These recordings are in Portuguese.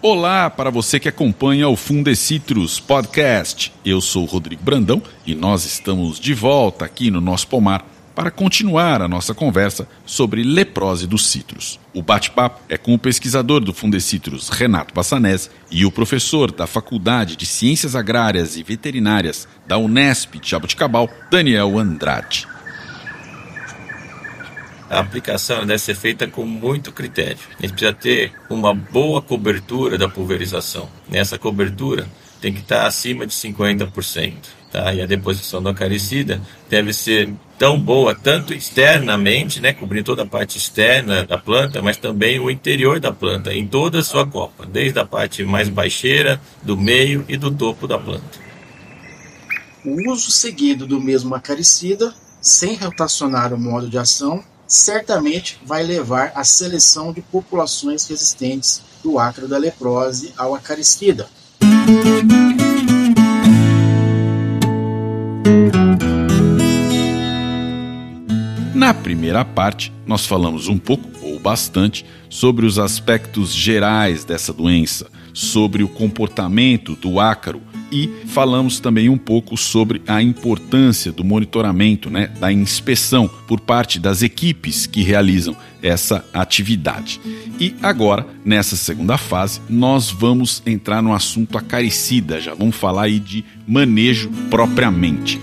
Olá para você que acompanha o Fundecitrus Podcast. Eu sou Rodrigo Brandão e nós estamos de volta aqui no nosso pomar para continuar a nossa conversa sobre leprose dos citros. O bate-papo é com o pesquisador do Fundecitrus, Renato Bassanese, e o professor da Faculdade de Ciências Agrárias e Veterinárias da Unesp de Jaboticabal, Daniel Andrade a aplicação deve ser feita com muito critério. A gente precisa ter uma boa cobertura da pulverização. Nessa cobertura tem que estar acima de 50%. Tá? E a deposição do acaricida deve ser tão boa, tanto externamente, né, cobrindo toda a parte externa da planta, mas também o interior da planta, em toda a sua copa, desde a parte mais baixeira, do meio e do topo da planta. O uso seguido do mesmo acaricida, sem rotacionar o modo de ação, certamente vai levar à seleção de populações resistentes do ácaro da leprose ao acaricida. Na primeira parte, nós falamos um pouco ou bastante sobre os aspectos gerais dessa doença, sobre o comportamento do ácaro e falamos também um pouco sobre a importância do monitoramento, né, da inspeção por parte das equipes que realizam essa atividade. E agora, nessa segunda fase, nós vamos entrar no assunto acaricida, já vamos falar aí de manejo propriamente.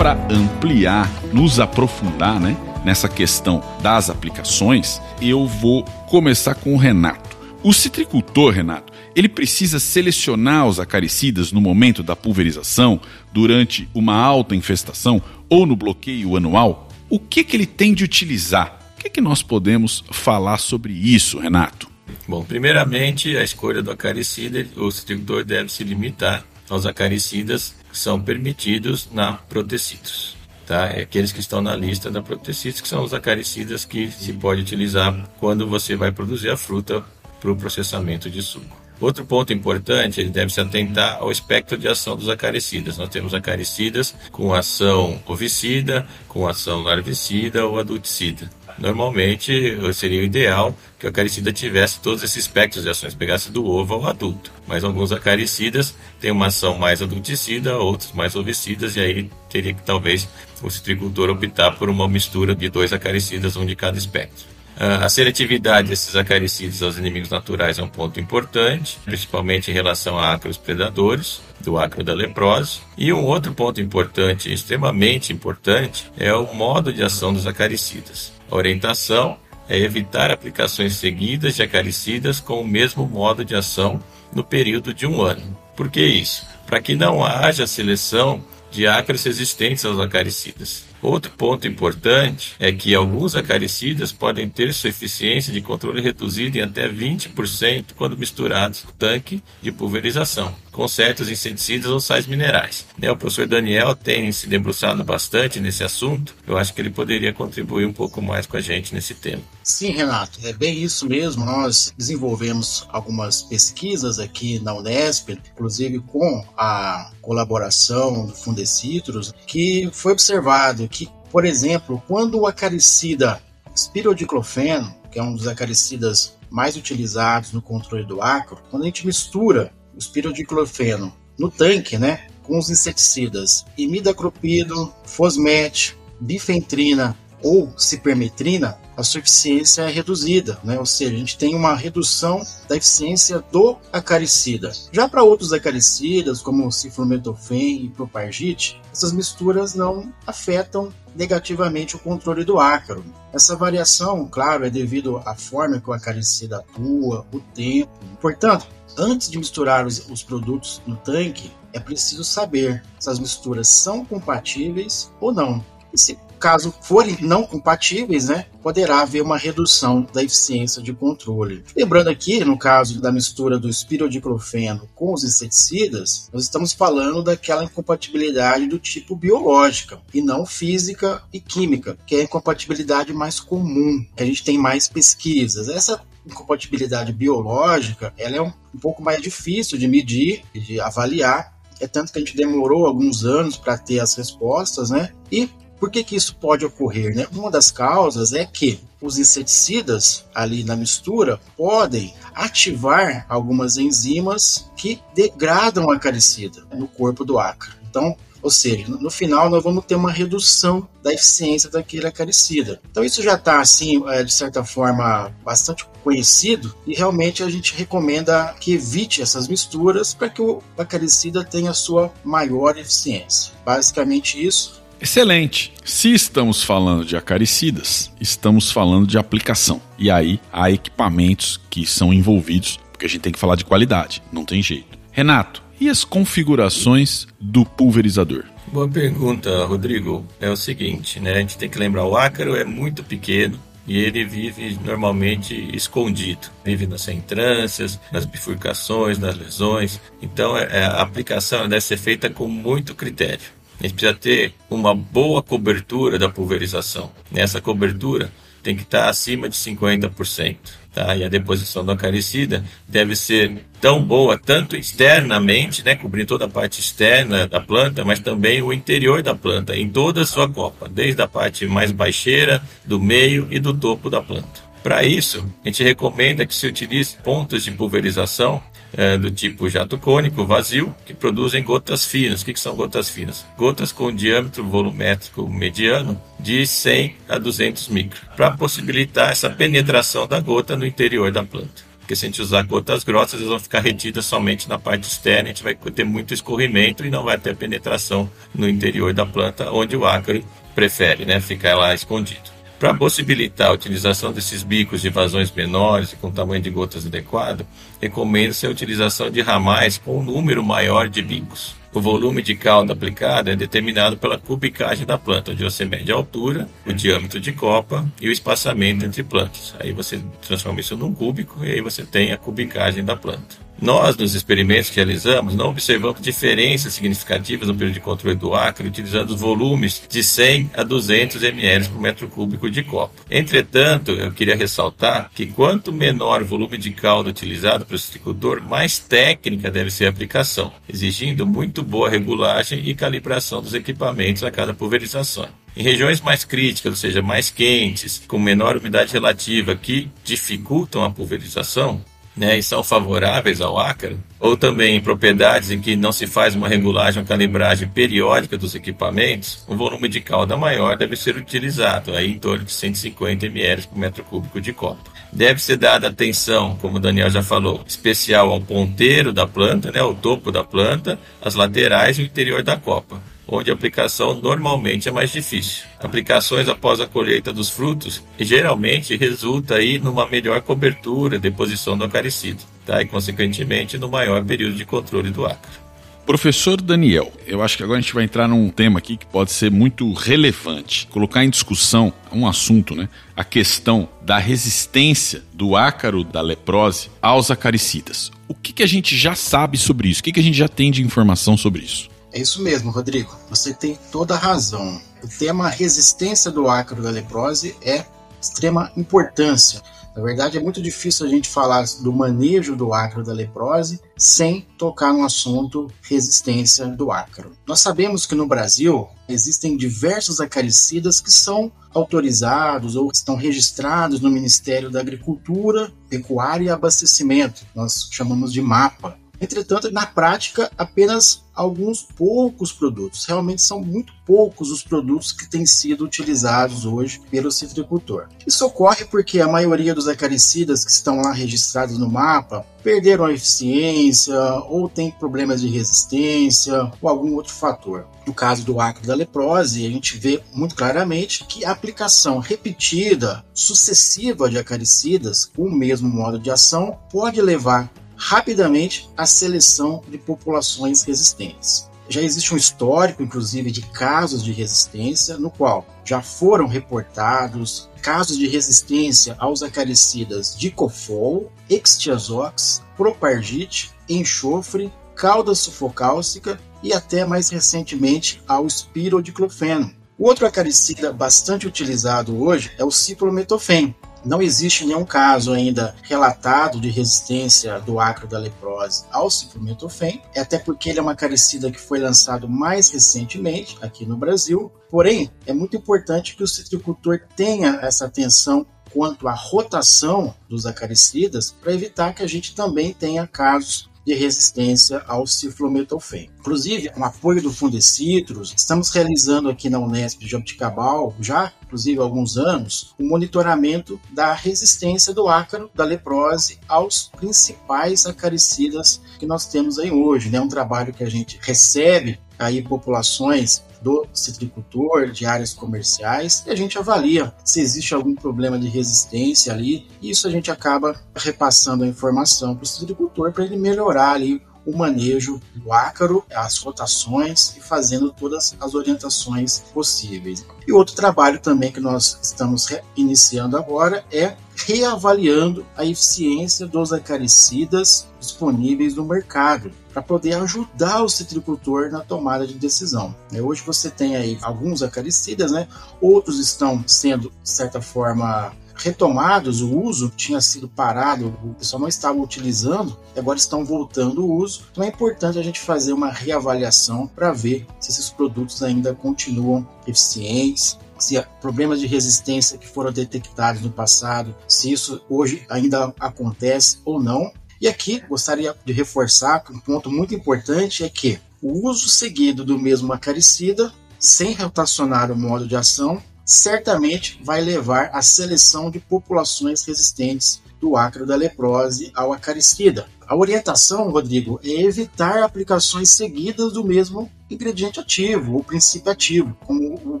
Para ampliar, nos aprofundar, né, nessa questão das aplicações, eu vou começar com o Renato. O citricultor, Renato, ele precisa selecionar os acaricidas no momento da pulverização, durante uma alta infestação ou no bloqueio anual? O que, que ele tem de utilizar? O que, que nós podemos falar sobre isso, Renato? Bom, primeiramente, a escolha do acaricida, o citricultor deve se limitar aos acaricidas são permitidos na Protecitos. Tá? É aqueles que estão na lista da Protecitos, que são os acaricidas que se pode utilizar quando você vai produzir a fruta para o processamento de suco. Outro ponto importante, ele deve se atentar ao espectro de ação dos acaricidas. Nós temos acaricidas com ação ovicida, com ação larvicida ou adulticida. Normalmente seria o ideal que o acaricida tivesse todos esses espectros de ações, pegasse do ovo ao adulto. Mas alguns acaricidas têm uma ação mais adulticida, outros mais ovicidas, e aí teria que talvez o citricultor optar por uma mistura de dois acaricidas, um de cada espectro. A seletividade desses acaricidas aos inimigos naturais é um ponto importante, principalmente em relação a ácaros predadores, do ácaro da leprose. E um outro ponto importante, extremamente importante, é o modo de ação dos acaricidas. A orientação é evitar aplicações seguidas de acaricidas com o mesmo modo de ação no período de um ano. Por que isso? Para que não haja seleção de ácaros resistentes aos acaricidas. Outro ponto importante é que alguns acaricidas podem ter sua eficiência de controle reduzida em até 20% quando misturados com tanque de pulverização, com certos inseticidas ou sais minerais. Né, o professor Daniel tem se debruçado bastante nesse assunto, eu acho que ele poderia contribuir um pouco mais com a gente nesse tema. Sim, Renato, é bem isso mesmo. Nós desenvolvemos algumas pesquisas aqui na Unesp, inclusive com a colaboração do Fundecitrus, que foi observado que, por exemplo, quando o acaricida espirodiclofeno, que é um dos acaricidas mais utilizados no controle do acro, quando a gente mistura o espirodiclofeno no tanque, né, com os inseticidas imidaclopido, fosmet, bifentrina ou cipermetrina, a sua eficiência é reduzida, né? ou seja, a gente tem uma redução da eficiência do acaricida. Já para outros acaricidas, como o ciflometofem e propargite, essas misturas não afetam negativamente o controle do ácaro. Essa variação, claro, é devido à forma que o acaricida atua, o tempo. Portanto, antes de misturar os, os produtos no tanque, é preciso saber se as misturas são compatíveis ou não. E se caso forem não compatíveis, né, poderá haver uma redução da eficiência de controle. Lembrando aqui, no caso da mistura do espirodiclofeno com os inseticidas, nós estamos falando daquela incompatibilidade do tipo biológica e não física e química, que é a incompatibilidade mais comum, a gente tem mais pesquisas. Essa incompatibilidade biológica, ela é um, um pouco mais difícil de medir, de avaliar, é tanto que a gente demorou alguns anos para ter as respostas, né? E por que, que isso pode ocorrer? Né? Uma das causas é que os inseticidas ali na mistura podem ativar algumas enzimas que degradam a caricida no corpo do ácaro. Então, ou seja, no final nós vamos ter uma redução da eficiência daquele acaricida. Então isso já está assim, é, de certa forma, bastante conhecido e realmente a gente recomenda que evite essas misturas para que o acaricida tenha sua maior eficiência. Basicamente isso. Excelente. Se estamos falando de acaricidas, estamos falando de aplicação. E aí há equipamentos que são envolvidos, porque a gente tem que falar de qualidade, não tem jeito. Renato, e as configurações do pulverizador? Boa pergunta, Rodrigo. É o seguinte, né? A gente tem que lembrar, o ácaro é muito pequeno, e ele vive normalmente escondido, vive nas entrâncias, nas bifurcações, nas lesões. Então é, a aplicação deve ser feita com muito critério. Gente precisa ter uma boa cobertura da pulverização. Nessa cobertura tem que estar acima de 50%. Tá? E a deposição do acaricida deve ser tão boa, tanto externamente, né, cobrindo toda a parte externa da planta, mas também o interior da planta, em toda a sua copa, desde a parte mais baixeira, do meio e do topo da planta. Para isso, a gente recomenda que se utilize pontos de pulverização é, do tipo jato cônico vazio, que produzem gotas finas. O que, que são gotas finas? Gotas com diâmetro volumétrico mediano de 100 a 200 micro, para possibilitar essa penetração da gota no interior da planta. Porque se a gente usar gotas grossas, elas vão ficar retidas somente na parte externa, a gente vai ter muito escorrimento e não vai ter penetração no interior da planta, onde o ácaro prefere né, ficar lá escondido. Para possibilitar a utilização desses bicos de vazões menores e com tamanho de gotas adequado, recomenda-se a utilização de ramais com um número maior de bicos. O volume de calda aplicada é determinado pela cubicagem da planta, onde você mede a altura, o diâmetro de copa e o espaçamento entre plantas. Aí você transforma isso num cúbico e aí você tem a cubicagem da planta. Nós, nos experimentos que realizamos, não observamos diferenças significativas no período de controle do acre, utilizando os volumes de 100 a 200 ml por metro cúbico de copo. Entretanto, eu queria ressaltar que quanto menor o volume de calda utilizado pelo citricultor, mais técnica deve ser a aplicação, exigindo muito boa regulagem e calibração dos equipamentos a cada pulverização. Em regiões mais críticas, ou seja, mais quentes, com menor umidade relativa que dificultam a pulverização, né, e são favoráveis ao ácaro, ou também em propriedades em que não se faz uma regulagem ou calibragem periódica dos equipamentos, um volume de calda maior deve ser utilizado, aí em torno de 150 ml por metro cúbico de copa. Deve ser dada atenção, como o Daniel já falou, especial ao ponteiro da planta, né, ao topo da planta, as laterais e o interior da copa onde a aplicação normalmente é mais difícil. Aplicações após a colheita dos frutos geralmente resulta aí numa melhor cobertura, deposição do acaricida, tá? e consequentemente no maior período de controle do acre. Professor Daniel, eu acho que agora a gente vai entrar num tema aqui que pode ser muito relevante. Colocar em discussão um assunto, né? A questão da resistência do ácaro da leprose aos acaricidas. O que, que a gente já sabe sobre isso? O que, que a gente já tem de informação sobre isso? É isso mesmo, Rodrigo. Você tem toda a razão. O tema resistência do ácaro da leprose é extrema importância. Na verdade, é muito difícil a gente falar do manejo do ácaro da leprose sem tocar no assunto resistência do ácaro. Nós sabemos que no Brasil existem diversos acaricidas que são autorizados ou estão registrados no Ministério da Agricultura, Pecuária e Abastecimento. Nós chamamos de MAPA. Entretanto, na prática, apenas alguns poucos produtos. Realmente são muito poucos os produtos que têm sido utilizados hoje pelo citricultor. Isso ocorre porque a maioria dos acaricidas que estão lá registrados no mapa perderam a eficiência ou têm problemas de resistência ou algum outro fator. No caso do acre da leprose, a gente vê muito claramente que a aplicação repetida, sucessiva de acaricidas com o mesmo modo de ação pode levar rapidamente a seleção de populações resistentes. Já existe um histórico, inclusive, de casos de resistência, no qual já foram reportados casos de resistência aos acaricidas dicofol, extiazox, propardite, enxofre, cauda sufocálcica e até mais recentemente ao espirodiclofeno. Outro acaricida bastante utilizado hoje é o ciprometofeno, não existe nenhum caso ainda relatado de resistência do acro da leprose ao ciclometofém, até porque ele é uma caricida que foi lançado mais recentemente aqui no Brasil. Porém, é muito importante que o citricultor tenha essa atenção quanto à rotação dos acaricidas para evitar que a gente também tenha casos de resistência ao ciflometofém. Inclusive, com apoio do Fundecitrus, estamos realizando aqui na Unesp de Jabuticabal, já inclusive há alguns anos, o monitoramento da resistência do ácaro da leprose aos principais acaricidas que nós temos aí hoje. É né? um trabalho que a gente recebe aí populações do citricultor, de áreas comerciais, e a gente avalia se existe algum problema de resistência ali, e isso a gente acaba repassando a informação para o citricultor para ele melhorar ali o manejo do ácaro, as rotações e fazendo todas as orientações possíveis. E outro trabalho também que nós estamos iniciando agora é reavaliando a eficiência dos acaricidas disponíveis no mercado para poder ajudar o citricultor na tomada de decisão. É, hoje você tem aí alguns acaricidas, né? outros estão sendo, de certa forma, retomados o uso, tinha sido parado, o pessoal não estava utilizando, agora estão voltando o uso. Então é importante a gente fazer uma reavaliação para ver se esses produtos ainda continuam eficientes, se problemas de resistência que foram detectados no passado, se isso hoje ainda acontece ou não. E aqui gostaria de reforçar que um ponto muito importante é que o uso seguido do mesmo acaricida, sem rotacionar o modo de ação, certamente vai levar à seleção de populações resistentes do ácaro da leprose ao acaricida. A orientação, Rodrigo, é evitar aplicações seguidas do mesmo ingrediente ativo ou princípio ativo, como o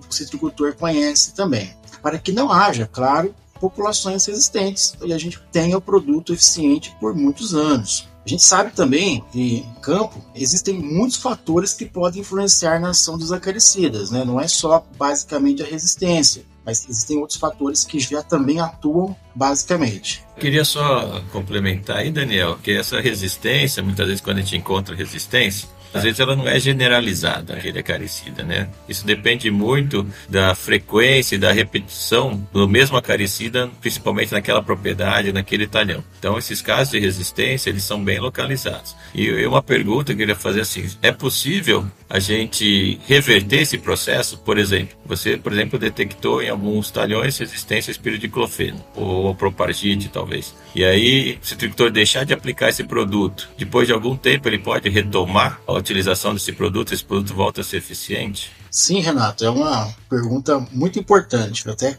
citricultor conhece também, para que não haja, claro, populações resistentes e a gente tenha o produto eficiente por muitos anos. A gente sabe também que em campo existem muitos fatores que podem influenciar na ação dos acaricidas, né? não é só basicamente a resistência, mas existem outros fatores que já também atuam basicamente. Queria só complementar aí, Daniel, que essa resistência, muitas vezes quando a gente encontra resistência, às vezes ela não é generalizada, aquele acaricida, né? Isso depende muito da frequência e da repetição do mesmo acaricida, principalmente naquela propriedade, naquele talhão. Então, esses casos de resistência, eles são bem localizados. E uma pergunta que eu queria fazer assim, é possível a gente reverter esse processo? Por exemplo, você, por exemplo, detectou em alguns talhões resistência ao espiridiclofeno, ou propargite, talvez. E aí, se o agricultor deixar de aplicar esse produto, depois de algum tempo ele pode retomar a utilização desse produto, esse produto volta a ser eficiente? Sim, Renato, é uma pergunta muito importante, até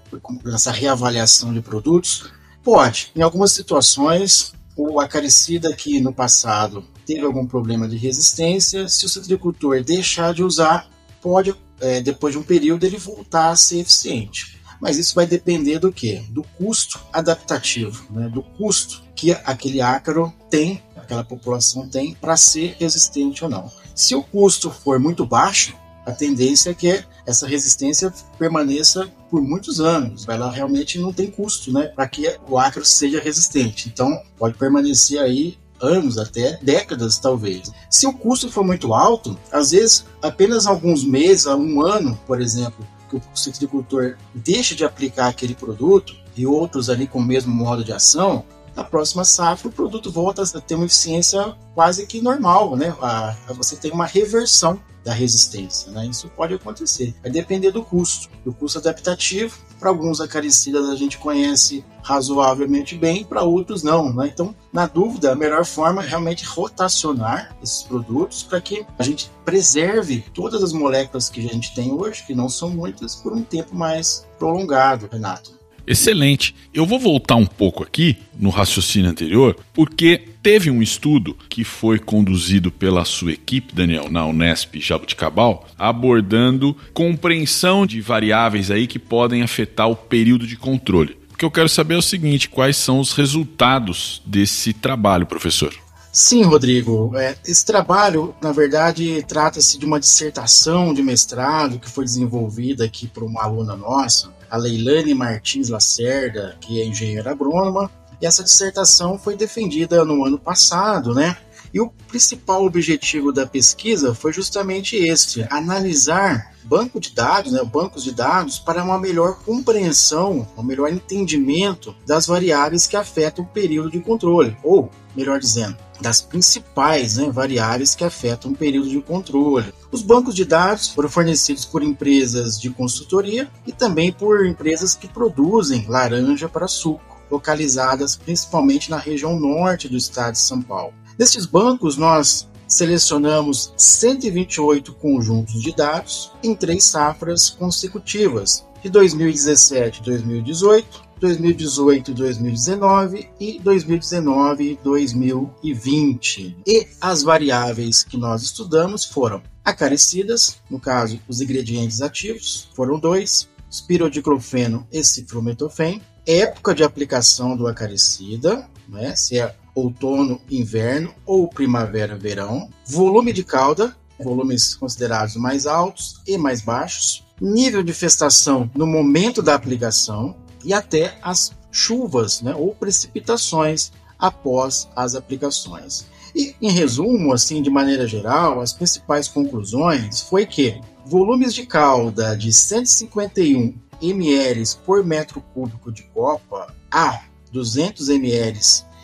essa reavaliação de produtos. Pode, em algumas situações, o acaricida que no passado teve algum problema de resistência, se o citricultor deixar de usar, pode, é, depois de um período, ele voltar a ser eficiente. Mas isso vai depender do que? Do custo adaptativo, né? do custo que aquele ácaro tem, aquela população tem, para ser resistente ou não. Se o custo for muito baixo, a tendência é que essa resistência permaneça por muitos anos. Ela realmente não tem custo, né, para que o ácaro seja resistente. Então, pode permanecer aí anos, até décadas talvez. Se o custo for muito alto, às vezes apenas alguns meses, um ano, por exemplo, que o citricultor deixa de aplicar aquele produto e outros ali com o mesmo modo de ação, na próxima safra o produto volta a ter uma eficiência quase que normal, né? A, a você tem uma reversão da resistência, né? Isso pode acontecer. Vai depender do custo, do custo adaptativo. Para alguns acaricidas a gente conhece razoavelmente bem, para outros não, né? Então, na dúvida, a melhor forma é realmente rotacionar esses produtos para que a gente preserve todas as moléculas que a gente tem hoje, que não são muitas, por um tempo mais prolongado, Renato. Excelente. Eu vou voltar um pouco aqui no raciocínio anterior, porque teve um estudo que foi conduzido pela sua equipe, Daniel, na Unesp Jabuticabal, abordando compreensão de variáveis aí que podem afetar o período de controle. O que eu quero saber é o seguinte: quais são os resultados desse trabalho, professor? Sim, Rodrigo. É, esse trabalho, na verdade, trata-se de uma dissertação de mestrado que foi desenvolvida aqui por uma aluna nossa, a Leilane Martins Lacerda, que é engenheira agrônoma, e essa dissertação foi defendida no ano passado, né? E o principal objetivo da pesquisa foi justamente esse: analisar banco de dados, né, bancos de dados, para uma melhor compreensão, um melhor entendimento das variáveis que afetam o período de controle, ou, melhor dizendo, das principais né, variáveis que afetam o período de controle. Os bancos de dados foram fornecidos por empresas de consultoria e também por empresas que produzem laranja para suco, localizadas principalmente na região norte do estado de São Paulo. Nesses bancos, nós selecionamos 128 conjuntos de dados em três safras consecutivas, de 2017 2018, 2018 2019 e 2019 2020. E as variáveis que nós estudamos foram acaricidas, no caso, os ingredientes ativos, foram dois, espirodiclofeno e cifrometofém, época de aplicação do acaricida, né, se é outono, inverno ou primavera, verão, volume de cauda, volumes considerados mais altos e mais baixos, nível de festação no momento da aplicação e até as chuvas né, ou precipitações após as aplicações. E, em resumo, assim, de maneira geral, as principais conclusões foi que volumes de cauda de 151 ml por metro cúbico de copa a 200 ml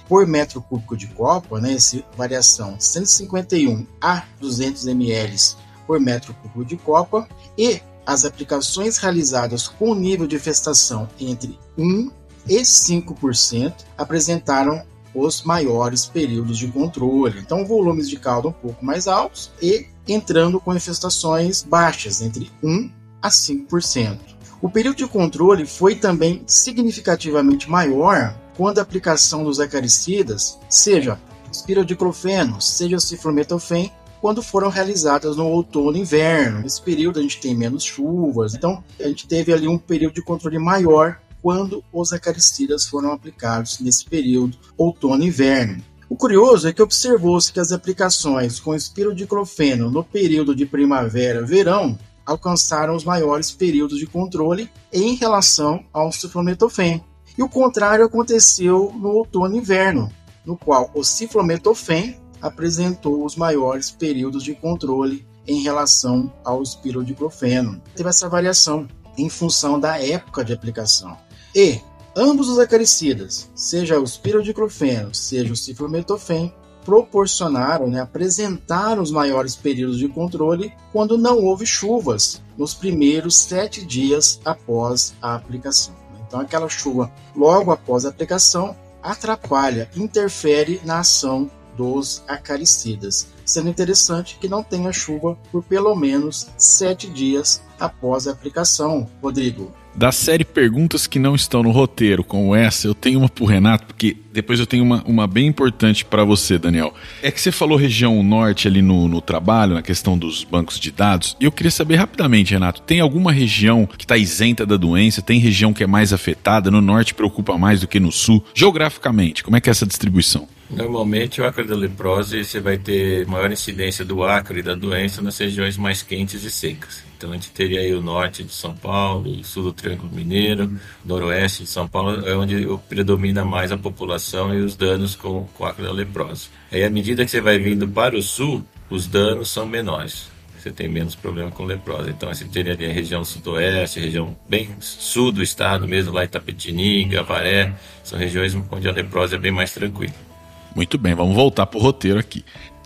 por metro cúbico de copa, né, essa variação 151 a 200 ml por metro cúbico de copa, e as aplicações realizadas com nível de festação entre 1 e 5% apresentaram os maiores períodos de controle. Então, volumes de calda um pouco mais altos e entrando com infestações baixas, entre 1 a 5%. O período de controle foi também significativamente maior quando a aplicação dos acaricidas, seja espirodiclofeno, seja ciflometofém, quando foram realizadas no outono e inverno. Nesse período a gente tem menos chuvas, então a gente teve ali um período de controle maior quando os acaricidas foram aplicados nesse período outono e inverno. O curioso é que observou-se que as aplicações com espirodiclofeno no período de primavera-verão alcançaram os maiores períodos de controle em relação ao ciflometofém, e o contrário aconteceu no outono e inverno, no qual o ciflometofém apresentou os maiores períodos de controle em relação ao espirodiclofeno. Teve essa variação em função da época de aplicação. E ambos os acaricidas, seja o espirodiclofeno, seja o ciflometofém, proporcionaram, né, apresentaram os maiores períodos de controle quando não houve chuvas nos primeiros sete dias após a aplicação. Então, aquela chuva logo após a aplicação atrapalha, interfere na ação dos acaricidas, sendo interessante que não tenha chuva por pelo menos sete dias após a aplicação. Rodrigo, da série Perguntas que não estão no roteiro, como essa, eu tenho uma pro Renato, porque depois eu tenho uma, uma bem importante para você, Daniel. É que você falou região norte ali no, no trabalho, na questão dos bancos de dados, e eu queria saber rapidamente, Renato, tem alguma região que está isenta da doença? Tem região que é mais afetada? No norte preocupa mais do que no sul? Geograficamente, como é que é essa distribuição? Normalmente, o acro da leprose você vai ter maior incidência do acro e da doença nas regiões mais quentes e secas. Então, a gente teria aí o norte de São Paulo, o sul do Triângulo Mineiro, noroeste de São Paulo, é onde predomina mais a população e os danos com, o acro da leprose. Aí, à medida que você vai vindo para o sul, os danos são menores você tem menos problema com leprose. Então, você teria ali a região sudoeste, região bem sul do estado mesmo, lá Itapetininga, Avaré, são regiões onde a leprose é bem mais tranquila. Muito bem, vamos voltar para o roteiro aqui.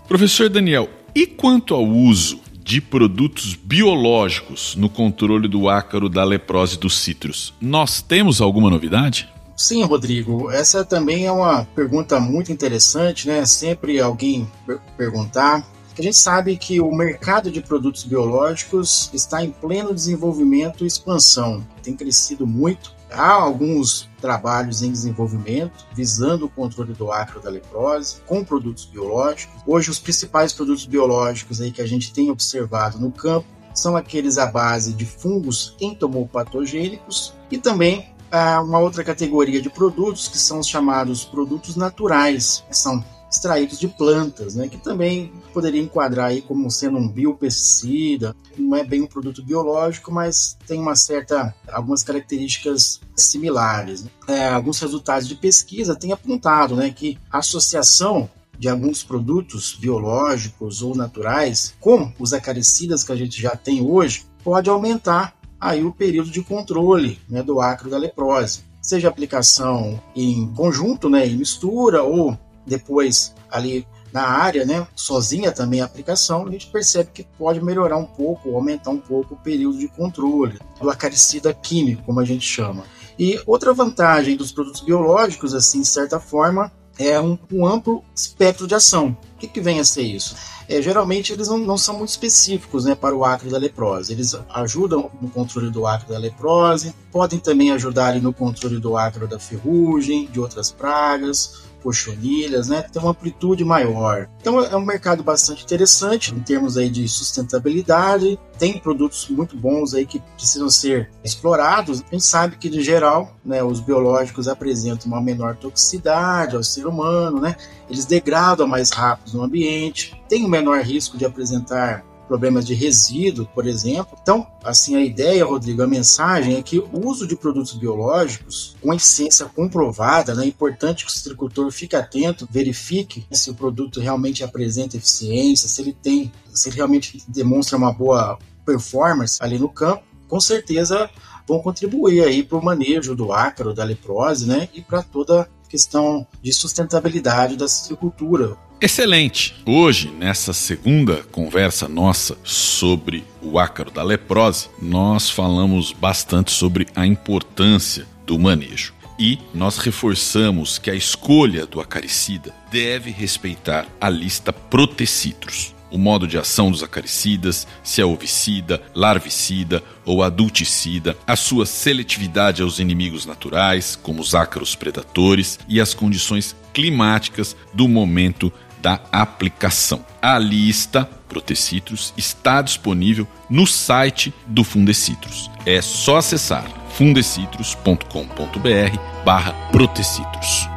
Professor Daniel, e quanto ao uso de produtos biológicos no controle do ácaro da leprose dos citros, nós temos alguma novidade? Sim, Rodrigo. Essa também é uma pergunta muito interessante, né? Sempre alguém perguntar. A gente sabe que o mercado de produtos biológicos está em pleno desenvolvimento e expansão. Tem crescido muito Há alguns trabalhos em desenvolvimento visando o controle do acro da leprose com produtos biológicos. Hoje, os principais produtos biológicos aí que a gente tem observado no campo são aqueles à base de fungos entomopatogênicos e também há uma outra categoria de produtos que são os chamados produtos naturais, são extraídos de plantas, né, que também poderia enquadrar aí como sendo um biopesticida, não é bem um produto biológico, mas tem uma certa, algumas características similares. Né? É, alguns resultados de pesquisa têm apontado né, que a associação de alguns produtos biológicos ou naturais, com os acaricidas que a gente já tem hoje, pode aumentar aí o período de controle né, do acro da leprose. Seja aplicação em conjunto, né, em mistura, ou depois ali na área, né, sozinha também a aplicação, a gente percebe que pode melhorar um pouco, aumentar um pouco o período de controle do acaricida químico, como a gente chama. E outra vantagem dos produtos biológicos, assim, de certa forma, é um, um amplo espectro de ação. O que, que vem a ser isso? É, geralmente eles não, não, são muito específicos né, para o acre da leprose. Eles ajudam no controle do acre da leprose, podem também ajudar no controle do acre da ferrugem, de outras pragas, cochonilhas, né? Tem uma amplitude maior. Então é um mercado bastante interessante em termos aí de sustentabilidade. Tem produtos muito bons aí que precisam ser explorados. A gente sabe que, de geral, né, os biológicos apresentam uma menor toxicidade ao ser humano, né? Eles degradam mais rápido no ambiente, tem um menor risco de apresentar problemas de resíduo, por exemplo. Então, assim, a ideia, Rodrigo, a mensagem é que o uso de produtos biológicos com eficiência comprovada, né, é importante que o agricultor fique atento, verifique se o produto realmente apresenta eficiência, se ele tem, se ele realmente demonstra uma boa performance ali no campo, com certeza vão contribuir aí para o manejo do ácaro, da leprose, né, e para toda a questão de sustentabilidade da silvicultura. Excelente! Hoje, nessa segunda conversa nossa sobre o ácaro da leprose, nós falamos bastante sobre a importância do manejo. E nós reforçamos que a escolha do acaricida deve respeitar a lista Protecitros o modo de ação dos acaricidas, se é ovicida, larvicida ou adulticida, a sua seletividade aos inimigos naturais, como os ácaros predadores, e as condições climáticas do momento da aplicação. A lista Protecitrus está disponível no site do Fundecitrus. É só acessar fundecitrus.com.br barra Protecitrus.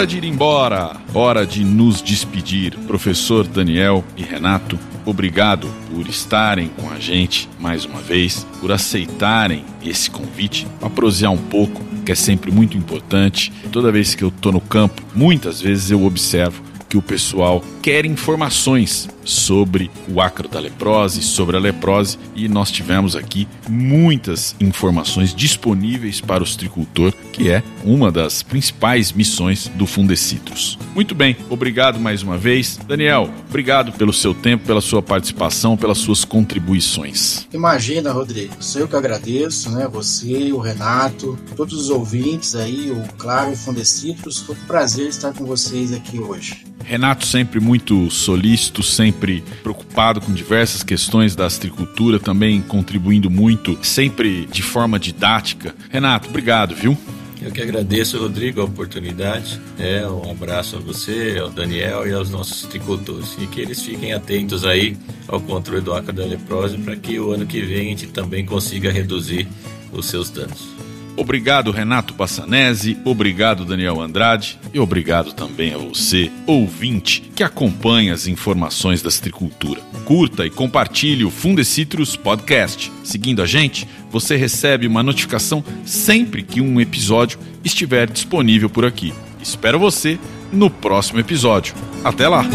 Hora de ir embora, hora de nos despedir. Professor Daniel e Renato, obrigado por estarem com a gente mais uma vez, por aceitarem esse convite, para prosear um pouco, que é sempre muito importante. Toda vez que eu estou no campo, muitas vezes eu observo que o pessoal quer informações sobre o acro da leprose, sobre a leprose, e nós tivemos aqui muitas informações disponíveis para o tricultor, que é uma das principais missões do Fundecitrus. Muito bem, obrigado mais uma vez. Daniel, obrigado pelo seu tempo, pela sua participação, pelas suas contribuições. Imagina, Rodrigo, sou eu que agradeço, né? Você, o Renato, todos os ouvintes aí, o Claro, o Fundecitrus, foi um prazer estar com vocês aqui hoje. Renato sempre muito solícito, sempre preocupado com diversas questões da astricultura, também contribuindo muito, sempre de forma didática. Renato, obrigado, viu? Eu que agradeço, Rodrigo, a oportunidade. É, um abraço a você, ao Daniel e aos nossos tricultores. E que eles fiquem atentos aí ao controle do ácaro da leprose para que o ano que vem a gente também consiga reduzir os seus danos. Obrigado, Renato Passanese, obrigado, Daniel Andrade, e obrigado também a você, ouvinte, que acompanha as informações da citricultura. Curta e compartilhe o Fundecitrus Podcast. Seguindo a gente, você recebe uma notificação sempre que um episódio estiver disponível por aqui. Espero você no próximo episódio. Até lá!